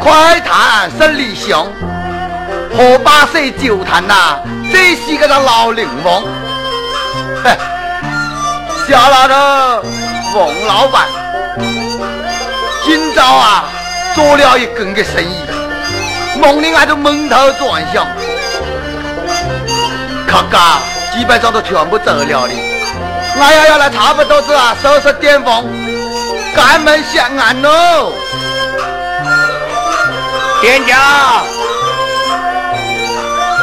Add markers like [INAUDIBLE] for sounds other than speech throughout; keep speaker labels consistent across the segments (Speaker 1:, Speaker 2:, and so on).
Speaker 1: 快谈生理香。喝八岁酒坛呐，这是个老灵王。嘿，[LAUGHS] 小老头，王老板，今朝啊做了一根个生意，梦里俺都蒙头转向，客家基本上都全部走了的。俺要要来差不多是啊，收拾店房，开门向安喽。
Speaker 2: 店家，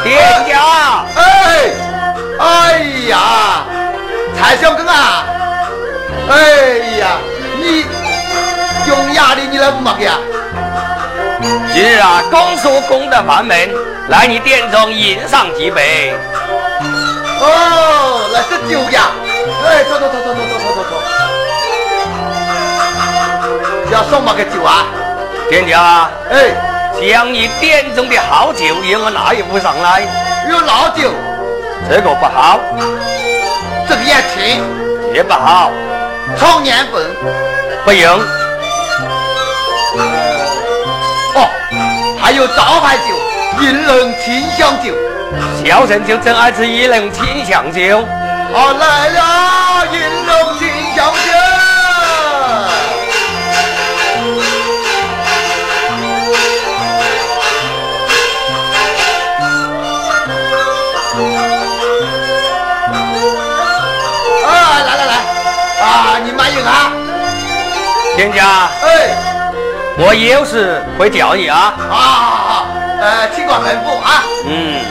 Speaker 2: 店家，
Speaker 1: 哎，哎呀，蔡小根啊，哎呀，你用哑的你来么个呀？
Speaker 2: 今日啊，公叔公的房门，来你店中饮上几杯。
Speaker 1: 哦，那是酒呀。哎，走走走走走走走走走。要送么个酒啊？
Speaker 2: 店家，
Speaker 1: 哎，
Speaker 2: 将你店中的好酒也我拿一壶上来。
Speaker 1: 有老酒，
Speaker 2: 这个不好，
Speaker 1: 这个也轻，
Speaker 2: 也不好，
Speaker 1: 重年份。
Speaker 2: 不用。
Speaker 1: 哦，还有招牌酒，银龙清香酒。
Speaker 2: 小陈就真爱吃银龙清香酒。
Speaker 1: 好来了，银龙清香酒。
Speaker 2: 店家，
Speaker 1: 哎，
Speaker 2: 我有事会叫你啊。
Speaker 1: 好好好，呃，尽管吩咐啊。
Speaker 2: 嗯。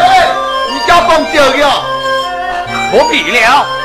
Speaker 1: 哎，你家放酒的哦。
Speaker 2: 不必了。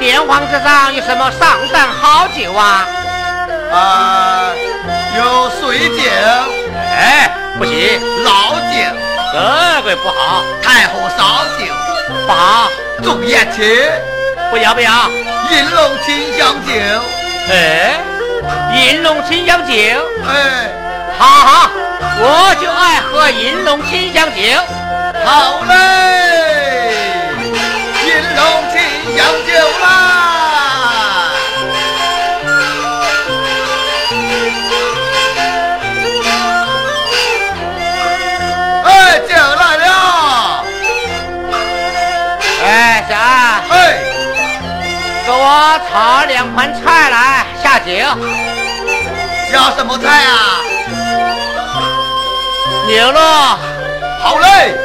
Speaker 1: 你
Speaker 3: 店房子上有什么上等好酒啊？
Speaker 1: 啊，有水酒、
Speaker 3: 哎，不行，
Speaker 1: 老酒、
Speaker 3: 这个不好，
Speaker 1: 太后烧酒、
Speaker 3: 不好，
Speaker 1: 竹叶青、
Speaker 3: 不要不要。
Speaker 1: 银龙清香酒。
Speaker 3: 哎，银龙清香酒，
Speaker 1: 哎，
Speaker 3: 好好，我就爱喝银龙清香酒。
Speaker 1: 好嘞，银龙清香酒啦。哎，酒来了。
Speaker 3: 哎，小安，
Speaker 1: 哎，
Speaker 3: 给我炒两盘菜来下酒。
Speaker 1: 要什么菜啊？
Speaker 3: 牛肉，
Speaker 1: 好嘞。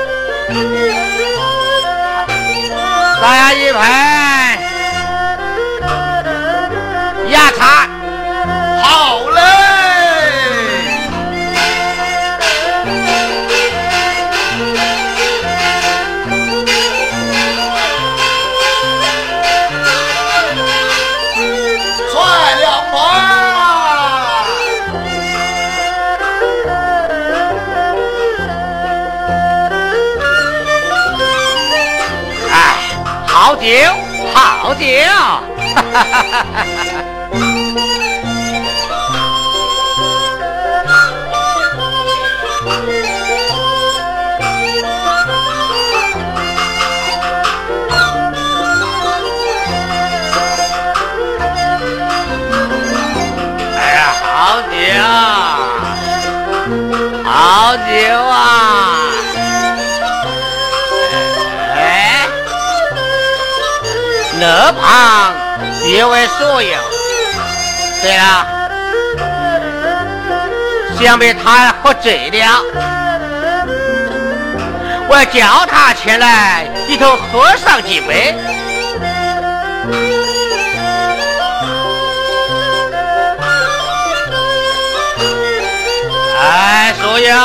Speaker 3: 大家一排。[LAUGHS] 呀擦
Speaker 1: 好
Speaker 3: 酒。哎呀，好酒，好酒啊！那旁别为所有。对了，想必他喝醉了。我叫他前来，一头喝上几杯。哎，苏英，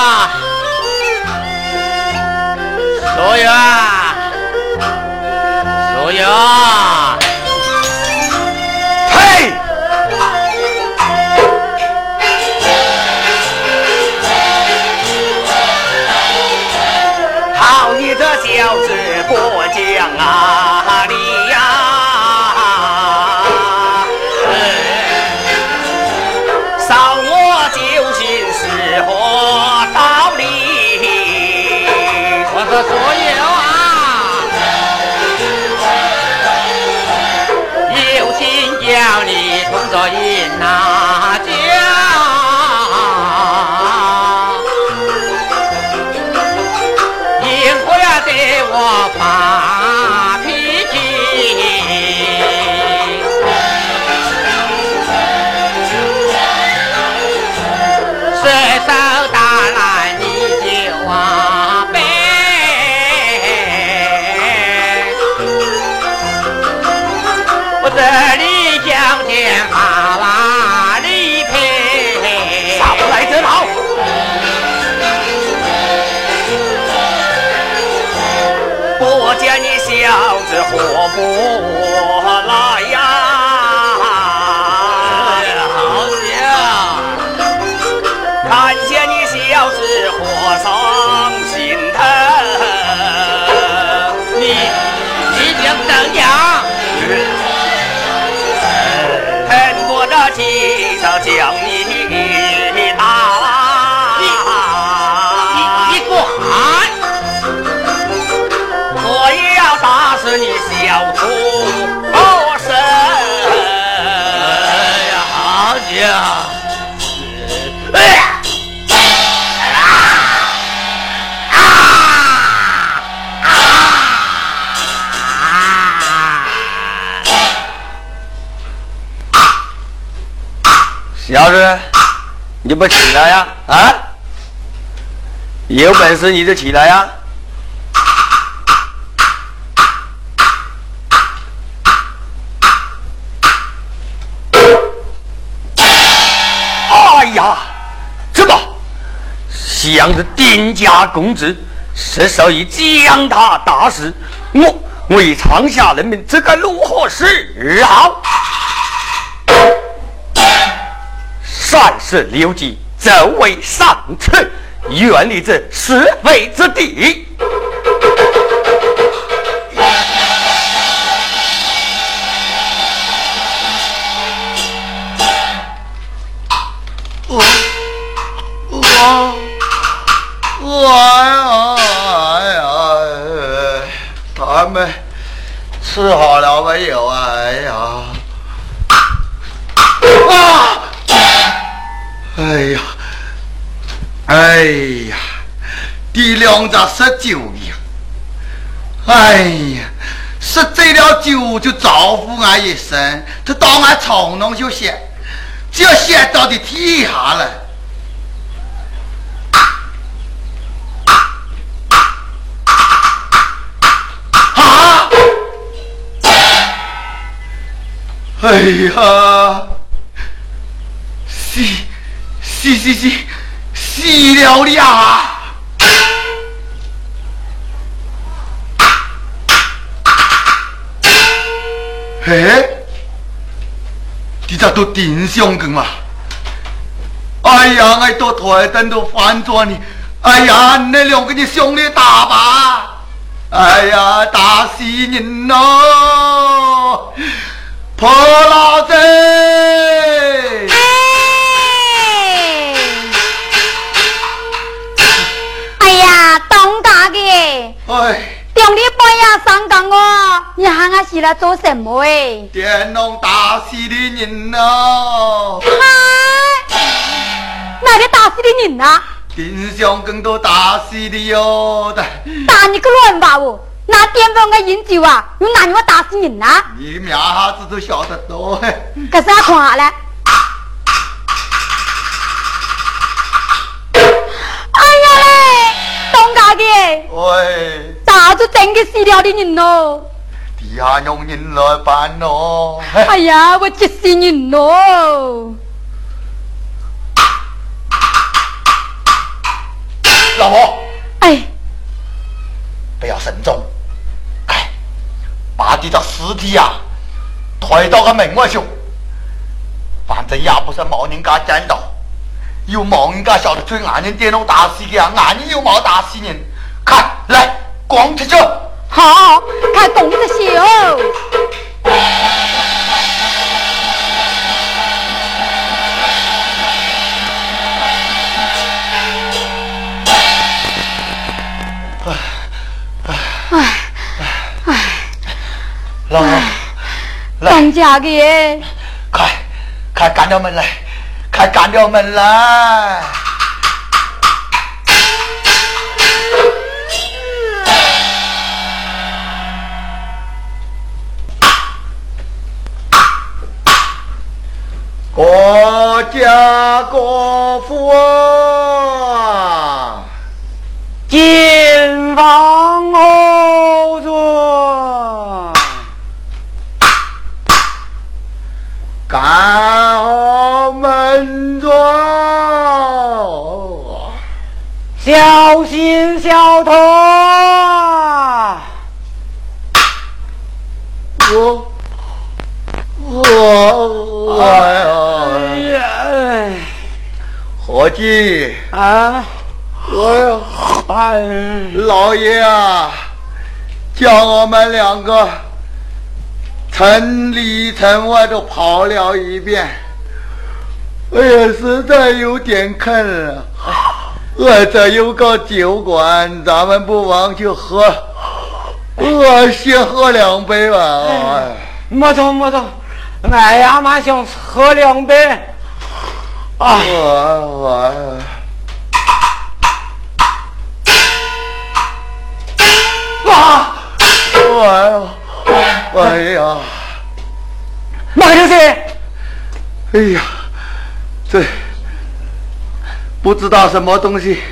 Speaker 3: 苏英，苏英。
Speaker 4: 小啊！小子，
Speaker 3: 你
Speaker 4: 不
Speaker 1: 起来呀？啊！有本事你就起来呀！向着丁家公子，是属于将他打死，我为长夏人民，这该如何是好？善事留记，走为上策，远离这是非之地。我我。哎呀哎呀！他们吃好了没有第两只十九呀！哎呀！喝醉了酒就招呼俺一声，他当俺操弄就歇，只要歇到的天下了。哎呀，死死死死死了呀！哎，你咋都顶上去嘛？哎呀，俺到台灯都翻转你！哎呀，那两个你兄弟打吧！哎呀，打死人喽！破老子！
Speaker 5: 你半夜三更哦，你喊我起来做什么哎？
Speaker 1: 电龙打死的人呐！
Speaker 5: 嗨！哪里打死的人呐？
Speaker 1: 丁香根都打死的哟！
Speaker 5: 打你个乱吧我！拿电风个饮酒啊，有哪我打死人呐？
Speaker 1: 你苗哈子都晓得多嘿。
Speaker 5: 可是阿看下来。哎呀嘞，东家的？
Speaker 1: 喂，
Speaker 5: 咋就真的死了的人哦？
Speaker 1: 地下用人来办咯。
Speaker 5: 哎呀，我急死人喽！
Speaker 1: 老婆，
Speaker 5: 哎，
Speaker 1: 不要慎重，哎，把这个尸体呀推到个门外去，反正也不是冇人家见到，又冇人家晓得追俺人电脑打死的啊，俺人又冇打死人，看来光出去。
Speaker 5: 好，开动着手。
Speaker 1: 老公，
Speaker 5: 当家的，
Speaker 1: 快开干掉门来，开干掉门来。国家国父啊，
Speaker 3: 金房小心小偷。
Speaker 1: 我我哎呀，
Speaker 3: 哎
Speaker 1: 伙计，
Speaker 3: 啊！
Speaker 1: 我
Speaker 3: 哎，
Speaker 1: 老爷啊，叫我们两个城里城外都跑了一遍，我也，实在有点困了。我这有个酒馆，咱们不妨去喝，我先喝两杯吧。哎
Speaker 3: 没错没错，俺呀妈想喝两杯。啊，
Speaker 1: 我我。
Speaker 3: 哇！
Speaker 1: 哎呀，哎呀，
Speaker 3: 那个就是，
Speaker 1: 哎呀，这不知道什么东西，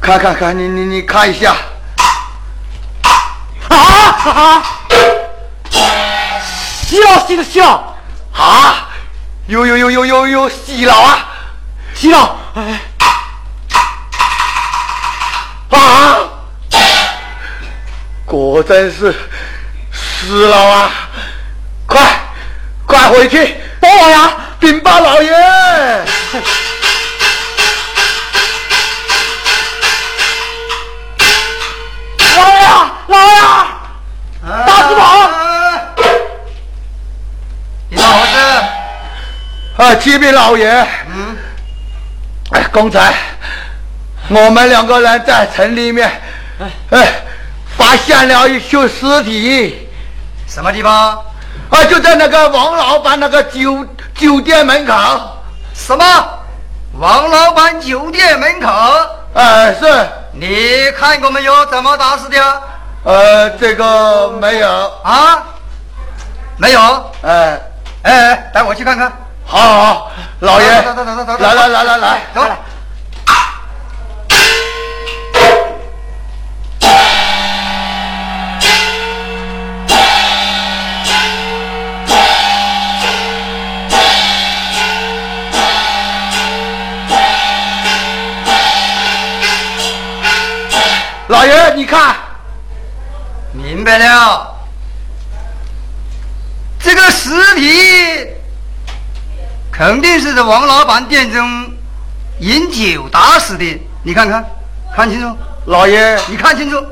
Speaker 1: 看看看，你你你看一下，
Speaker 3: 啊啊！笑死的笑，
Speaker 1: 啊，有有有有有有洗了啊，
Speaker 3: 笑！哎，
Speaker 1: 啊，果真是死了啊！快快回去
Speaker 3: 帮我呀！
Speaker 1: 禀报老爷。啊，启禀老爷，
Speaker 2: 嗯，
Speaker 1: 哎，刚才我们两个人在城里面，哎，发现了一具尸体，
Speaker 2: 什么地方？
Speaker 1: 啊，就在那个王老板那个酒酒店门口。
Speaker 2: 什么？王老板酒店门口？
Speaker 1: 哎，是，
Speaker 2: 你看过没有？怎么打死的？
Speaker 1: 呃，这个没有，
Speaker 2: 啊？没有？
Speaker 1: 哎，
Speaker 2: 哎，带我去看看。
Speaker 1: 好好，好老爷，
Speaker 2: 走走走走走走
Speaker 1: 来来来来来，
Speaker 2: 走。
Speaker 1: 老爷，你看，
Speaker 2: 明白了，这个尸体肯定是这王老板店中饮酒打死的。你看看，看清楚，
Speaker 1: 老爷，
Speaker 2: 你看清楚。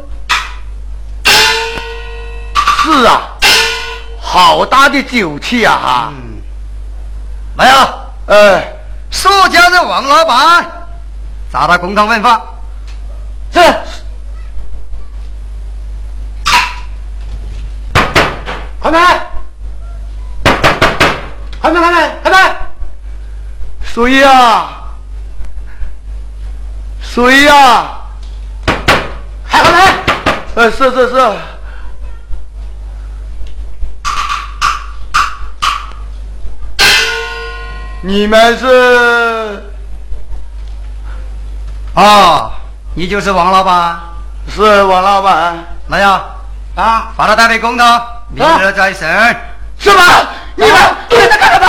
Speaker 1: 是啊，好大的酒气啊哈，
Speaker 2: 嗯，没有，
Speaker 1: 呃，
Speaker 2: 说家的王老板，找他公堂问话。
Speaker 3: 是。开门！开门！开门！开门！
Speaker 1: 谁呀？谁呀？
Speaker 3: 开开门！
Speaker 1: 呃，是是是。你们是？
Speaker 2: 啊，你就是王老板？
Speaker 1: 是王老板。
Speaker 2: 来呀，
Speaker 3: 啊，
Speaker 2: 把他带回公堂，明日再审。
Speaker 1: 是吗？你们你们在干什么？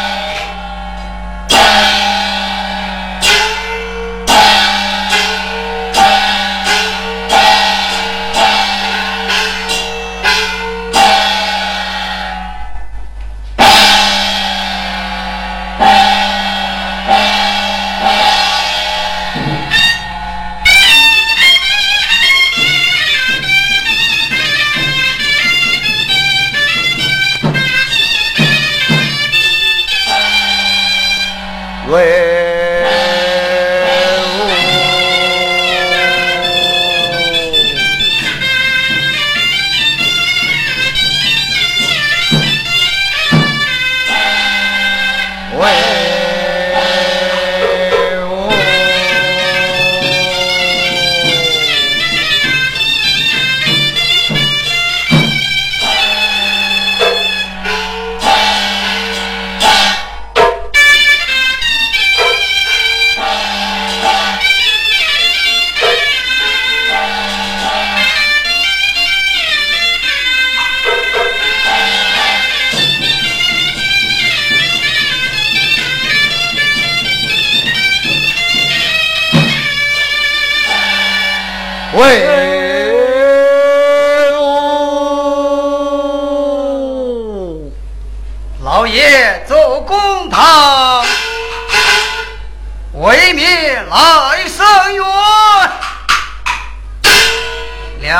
Speaker 1: 走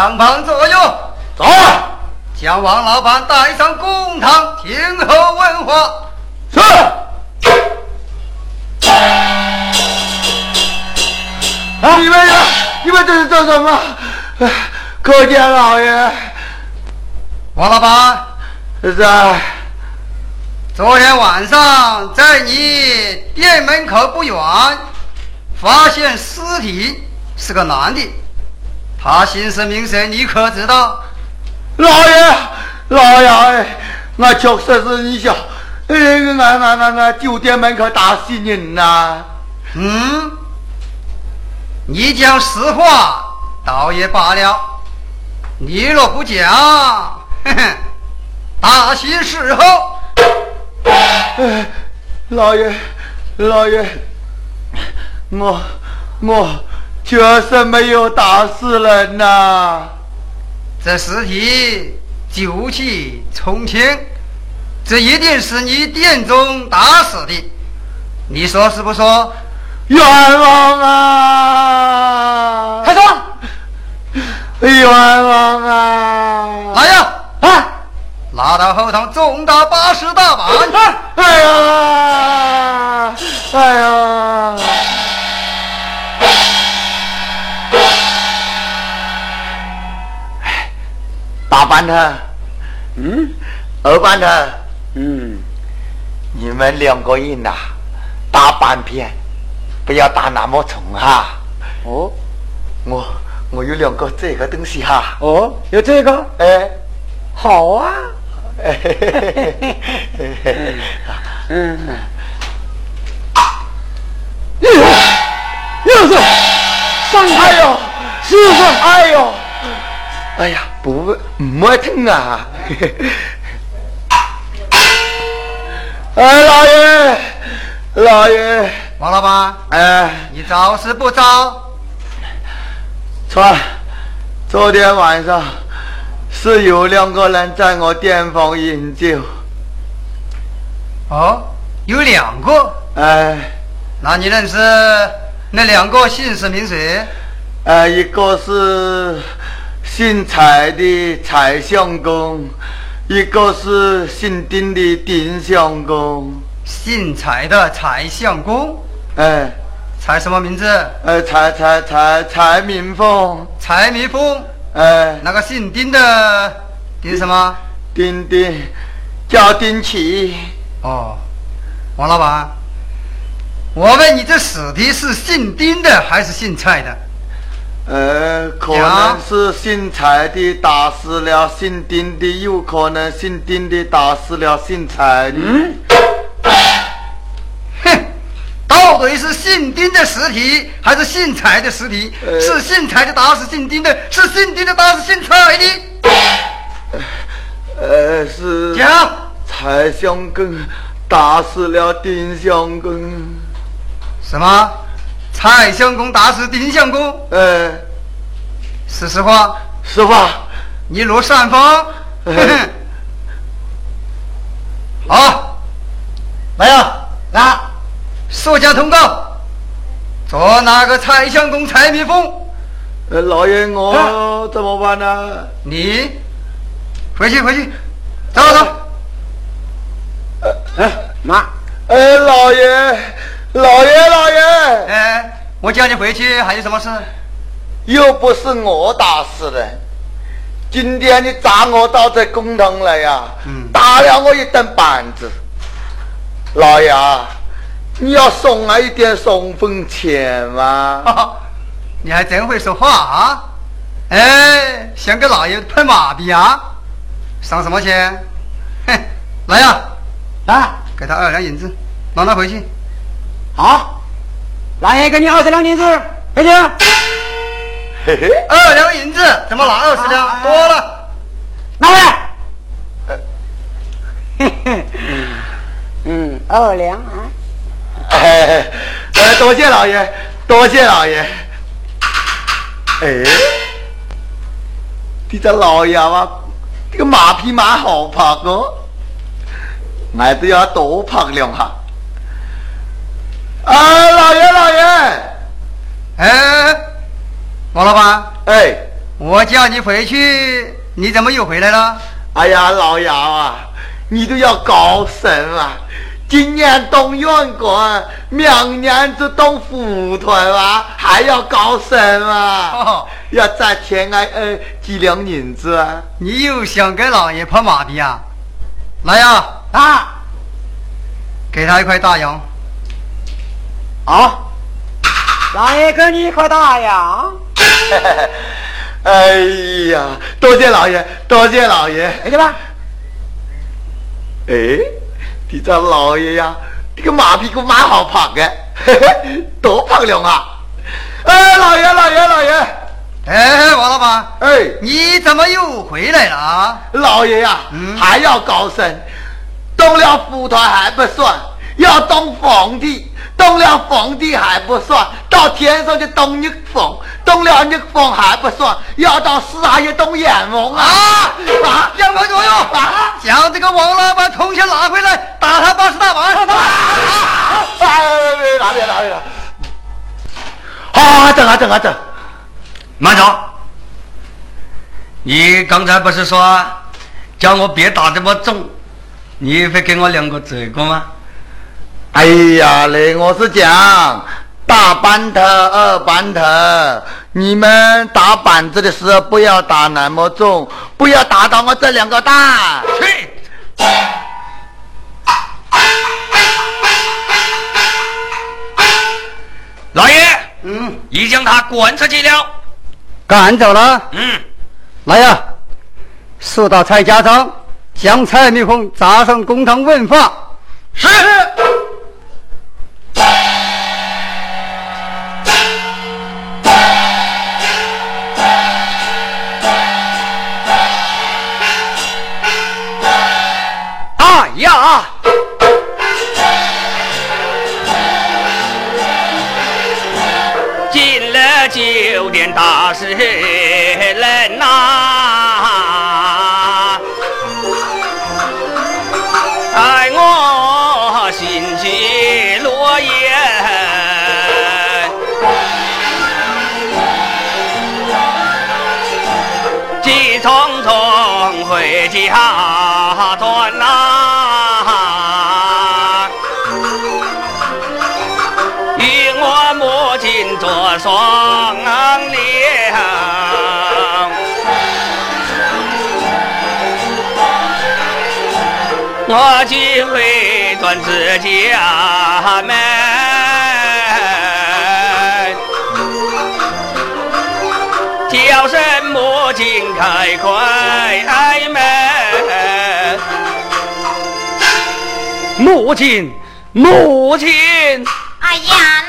Speaker 2: 走走走走走将。王老板带上公堂，听候问话。
Speaker 1: 是。啊你们呀，你们这是做什么？叩见老爷。
Speaker 2: 王老板，
Speaker 1: 是
Speaker 2: 昨天晚上在你店门口不远，发现尸体是个男的，他心思明谁？你可知道？
Speaker 1: 老爷，老爷，我确实是你想，哎，俺俺俺俺酒店门口打死人呐！
Speaker 2: 嗯，你讲实话倒也罢了，你若不讲，哼哼，大刑伺候。
Speaker 1: 老爷，老爷，我我确实没有打死人呐。
Speaker 2: 这尸体酒气冲天，这一定是你店中打死的，你说是不说？
Speaker 1: 冤枉啊！
Speaker 3: 开说，
Speaker 1: 冤枉啊！
Speaker 2: 来呀，啊，拉到后堂，重打八十大板！
Speaker 1: 哎呀，哎呀！大班的，
Speaker 3: 嗯，
Speaker 1: 二班的，
Speaker 3: 嗯，
Speaker 1: 你们两个人呐，打半片，不要打那么重哈。
Speaker 3: 哦，
Speaker 1: 我我有两个这个东西哈。
Speaker 3: 哦，有这个？
Speaker 1: 哎，
Speaker 3: 好啊。[LAUGHS]
Speaker 1: 嗯，又是，伤害哟，是不是？哎呦，哎呀。不，没疼啊！[LAUGHS] 哎，老爷，老爷，
Speaker 2: 王老板，
Speaker 1: 哎，
Speaker 2: 你找是不招？
Speaker 1: 错，昨天晚上是有两个人在我店房饮酒。
Speaker 2: 哦，有两个？
Speaker 1: 哎，
Speaker 2: 那你认识那两个姓氏名谁？
Speaker 1: 呃，一个是。姓蔡的蔡相公，一个是姓丁的丁相公。
Speaker 2: 姓蔡的蔡相公，
Speaker 1: 哎，
Speaker 2: 蔡什么名字？
Speaker 1: 呃，蔡蔡蔡蔡明凤。
Speaker 2: 蔡明凤，
Speaker 1: 哎，
Speaker 2: 那个姓丁的丁什么？
Speaker 1: 丁丁，叫丁奇。
Speaker 2: 哦，王老板，我问你，这死的是姓丁的还是姓蔡的？
Speaker 1: 呃，可能是姓蔡的打死了姓丁的，有可能姓丁的打死了姓蔡的。
Speaker 2: 哼，到底是姓丁的尸体，还是姓蔡的尸体？是姓蔡的打死姓丁的，是姓丁的打死姓蔡的。
Speaker 1: 呃，是
Speaker 2: 讲
Speaker 1: 蔡相公打死了丁相公。
Speaker 2: 什么？蔡相公打死丁相公？
Speaker 1: 呃，
Speaker 2: 是实话。
Speaker 1: 实话。
Speaker 2: 你若善风。[LAUGHS] 好，来呀，
Speaker 3: 来，
Speaker 2: 速将通告。捉那个蔡相公蔡蜜蜂？
Speaker 1: 呃，老爷，我怎么办呢？
Speaker 2: 你回去，回去，走走。
Speaker 3: 哎，妈。
Speaker 1: 哎，老爷，老爷，老爷。
Speaker 2: 哎，我叫你回去，还有什么事？
Speaker 1: 又不是我打死的。今天你砸我到这公堂来呀，嗯打了我一顿板子。老爷，你要送我一点送分钱吗？[LAUGHS]
Speaker 2: 你还真会说话啊！哎，想给老爷拍马屁啊？赏什么钱？哼，来呀，
Speaker 3: 来，
Speaker 2: 给他二两银子，让他回去。
Speaker 3: 好，来一个你二十两银子，回去。
Speaker 2: 二两银子怎么拿二十两？多了，
Speaker 3: 拿来。[LAUGHS] 嗯，二两啊。
Speaker 1: 哎，多谢老爷，多谢老爷。哎，你这老爷啊，这个马匹马好拍哦，俺都要多拍两下。啊，老爷，老爷，
Speaker 2: 哎。王老板，
Speaker 1: 哎，
Speaker 2: 我叫你回去，你怎么又回来了？
Speaker 1: 哎呀，老杨啊，你都要搞什么？今年动员官，明年就动副团啊，还要搞什么？要再添俺呃几两银子啊？
Speaker 2: 你又想给老爷拍马屁啊？来呀，
Speaker 3: 啊，
Speaker 2: 给他一块大洋。
Speaker 3: 好，老爷给你一块大洋。[LAUGHS]
Speaker 1: 哎呀，多谢老爷，多谢老爷，
Speaker 3: 哎去吧。
Speaker 1: 哎，你这老爷呀，这个马屁股蛮好胖的，[LAUGHS] 多漂亮啊！哎，老爷，老爷，老爷，
Speaker 2: 哎，王老板，
Speaker 1: 哎，
Speaker 2: 你怎么又回来了啊？
Speaker 1: 老爷呀，还要高升，动了副团还不算，要动皇帝，动了皇帝还不算，到天上就动逆风。动了逆风还不算，要到四海也动阎王啊！
Speaker 2: 啊！阎王左右，啊将这个王老板从前拿回来，打他八十大板！
Speaker 1: 啊！别拿别拿别拿！好，等啊等啊等！
Speaker 4: 慢走，你刚才不是说叫我别打这么重？你会给我两个嘴过吗？
Speaker 1: 哎呀嘞，我是讲。大板头，二板头，你们打板子的时候不要打那么重，不要打到我这两个蛋。
Speaker 4: 去！老爷，嗯，已将他赶出去了，
Speaker 2: 赶走了。
Speaker 4: 嗯，
Speaker 2: 来呀，速到蔡家庄，将蔡蜜蜂砸上公堂问话。
Speaker 4: 是。九点大事。我今回转自家门，叫声母亲开开门，母亲，母亲，
Speaker 5: 哎呀，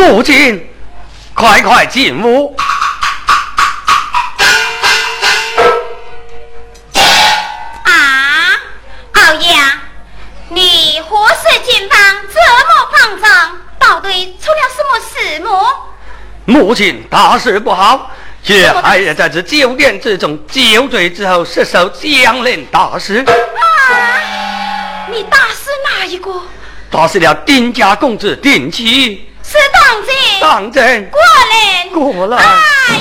Speaker 4: 母亲，快快进屋。
Speaker 5: 啊，老爷，你何时进房这么慌张？到底出了什么事么？
Speaker 4: 母亲大事不好，却孩儿在这酒店之中酒醉之后失手将人打死。
Speaker 5: 啊！你打死哪一个？
Speaker 4: 打死了丁家公子丁七。
Speaker 5: 是当真？
Speaker 4: 当真。
Speaker 5: 过来。
Speaker 4: 过来。
Speaker 5: 哎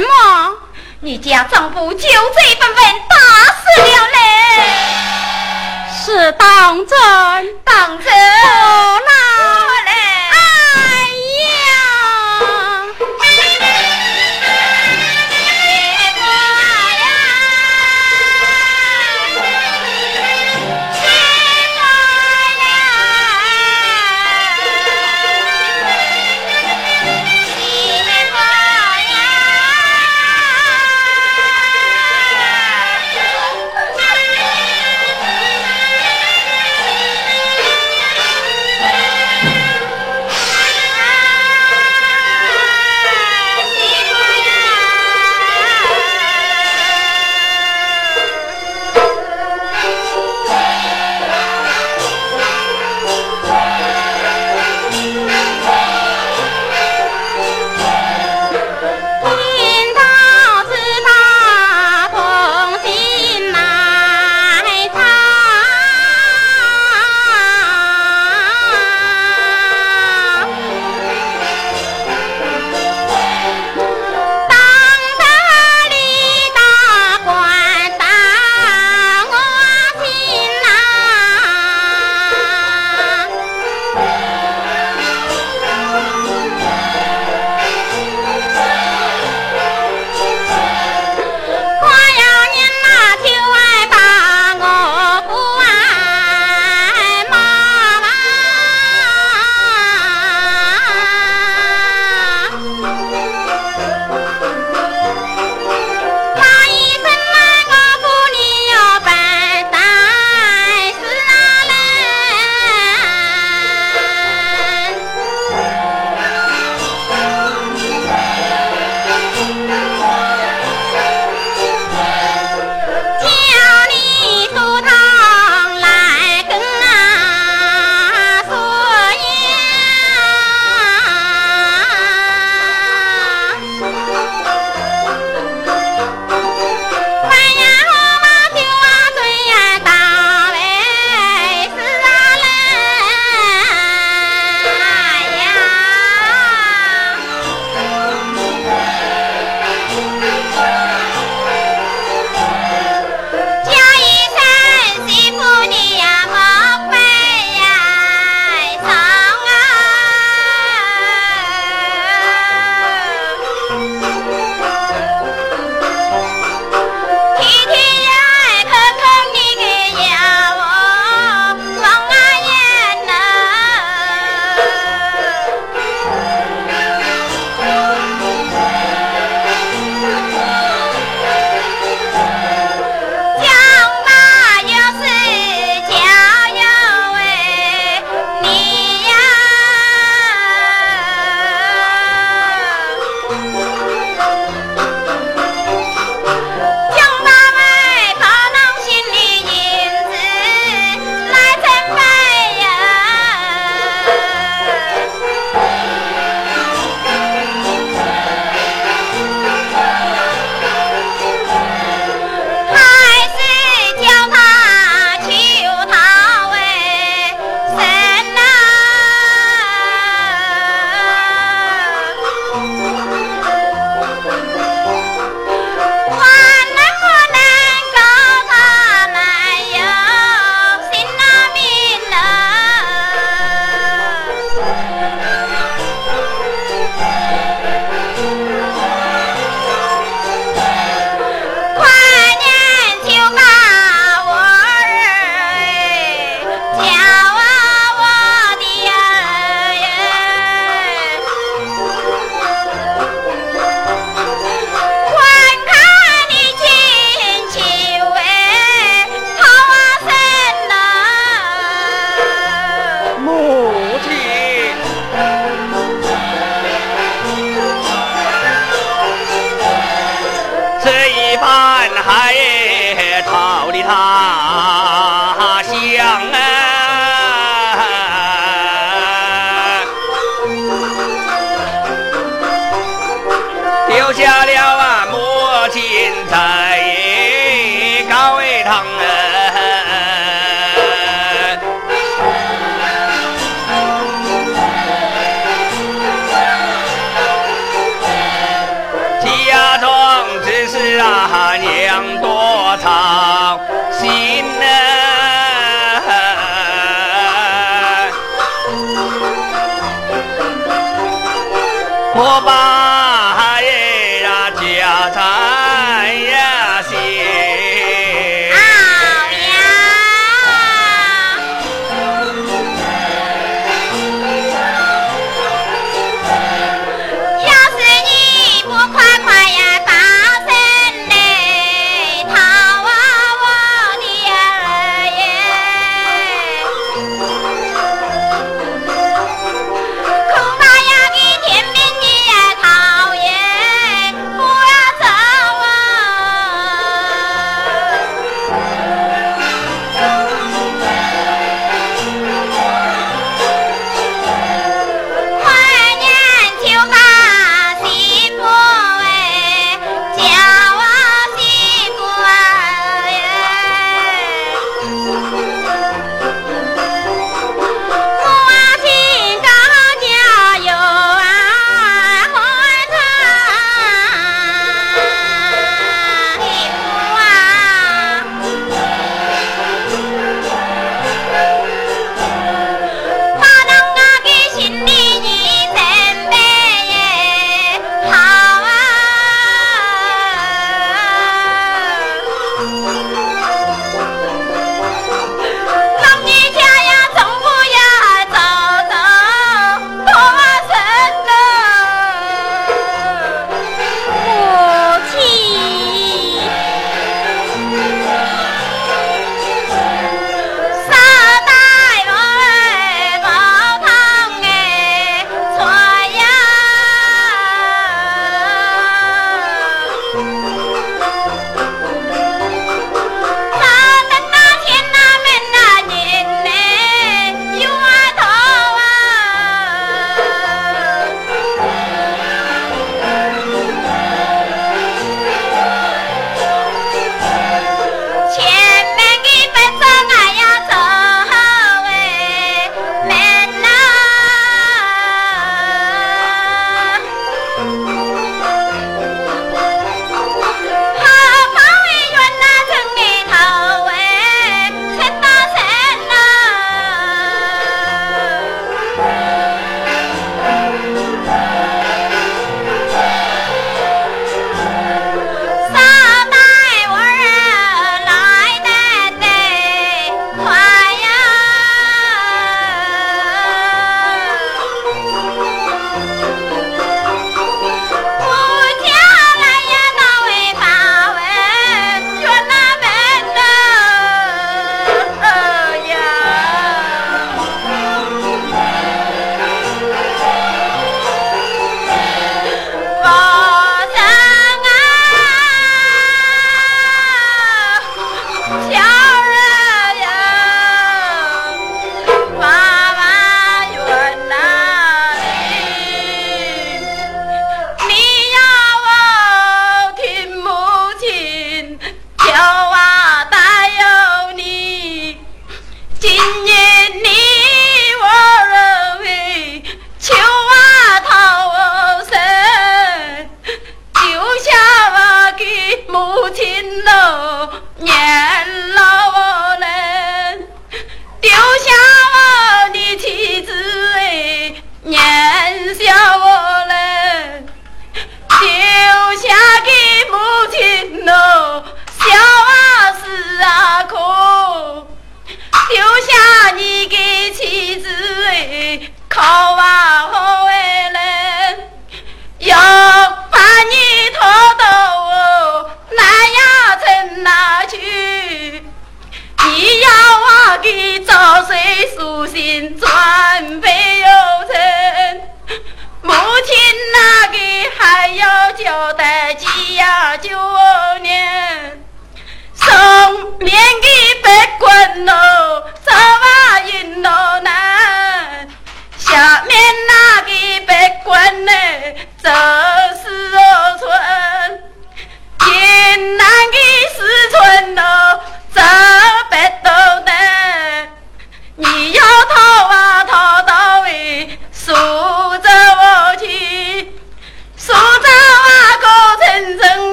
Speaker 6: 什么？你家丈夫就这份份打死了嘞？
Speaker 5: 是当真？
Speaker 6: 当真。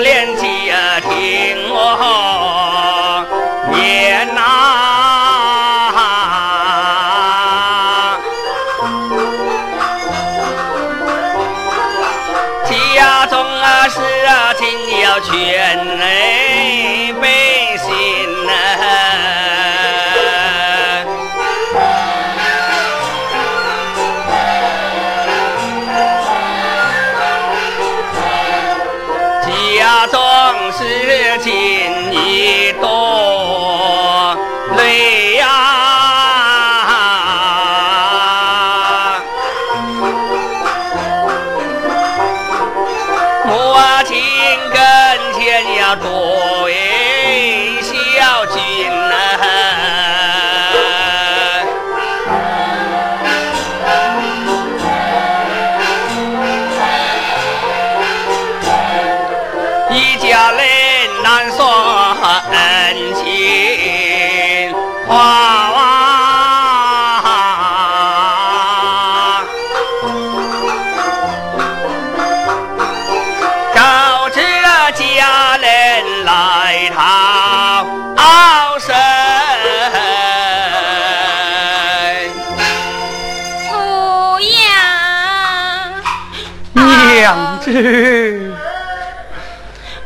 Speaker 4: 恋。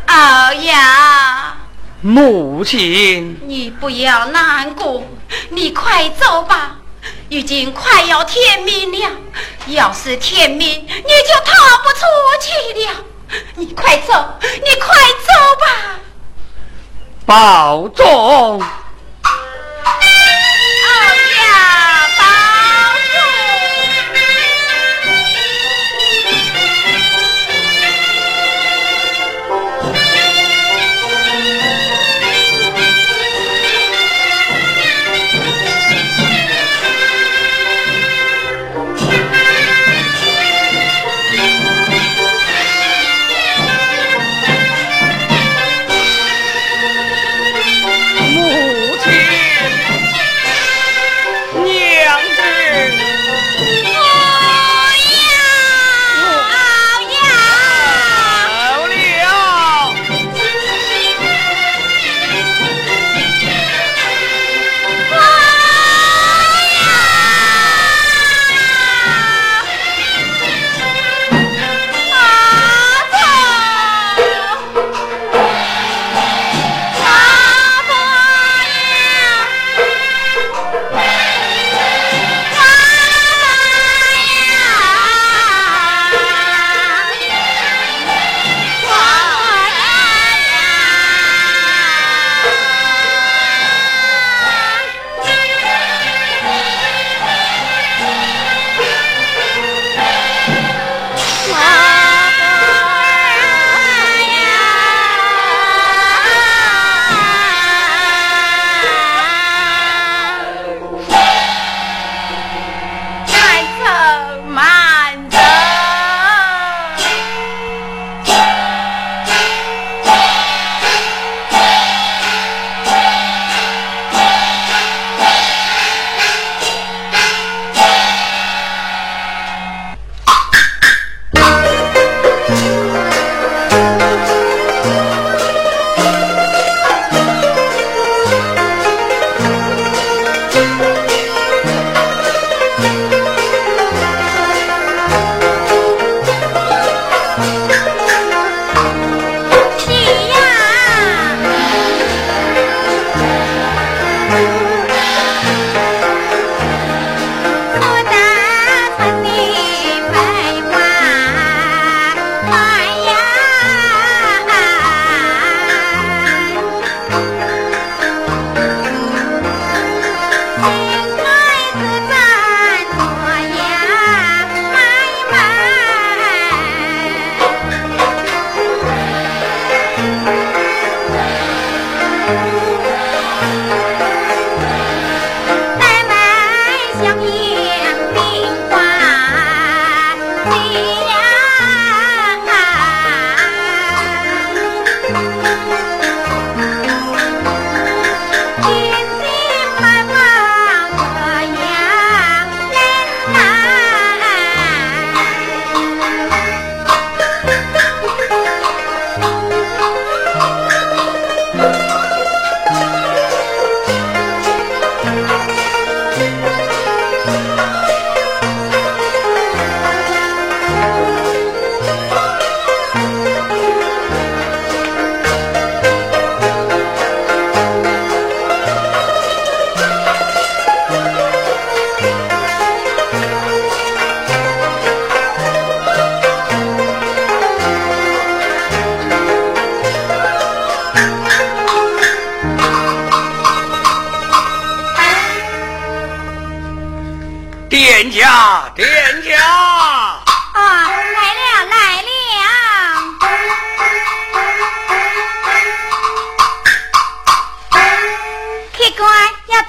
Speaker 5: 二 [LAUGHS]
Speaker 4: 呀，
Speaker 5: 母亲，
Speaker 4: 你不要难过，你快走吧，已经快要天明了。要是天明，你就逃不出去了。你快走，你快走吧，
Speaker 5: 保重。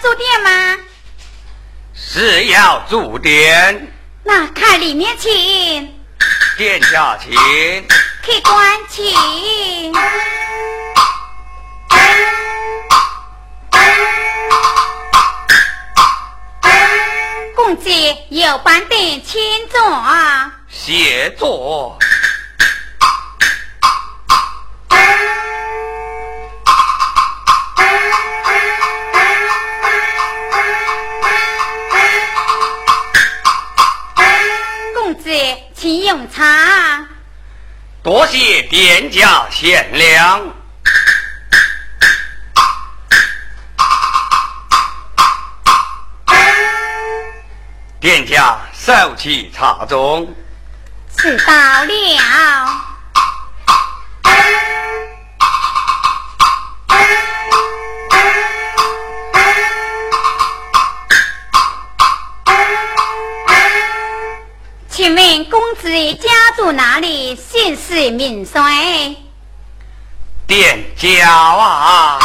Speaker 5: 住店吗？
Speaker 4: 是要住店。
Speaker 5: 那看里面请。
Speaker 4: 殿下请。
Speaker 5: 客官请。公子有板凳，请坐。
Speaker 4: 谢坐。
Speaker 5: 用茶。
Speaker 4: 多谢店家贤良。店家手起茶盅，
Speaker 5: 知道了。请问公子家住哪里？姓氏名谁？
Speaker 4: 店家啊。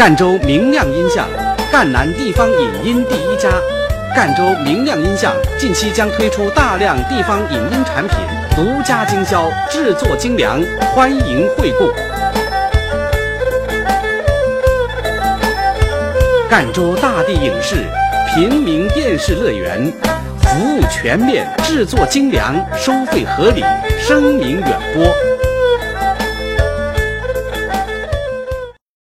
Speaker 7: 赣州明亮音像，赣南地方影音第一家。赣州明亮音像近期将推出大量地方影音产品，独家经销，制作精良，欢迎惠顾。赣州大地影视，平民电视乐园，服务全面，制作精良，收费合理，声名远播。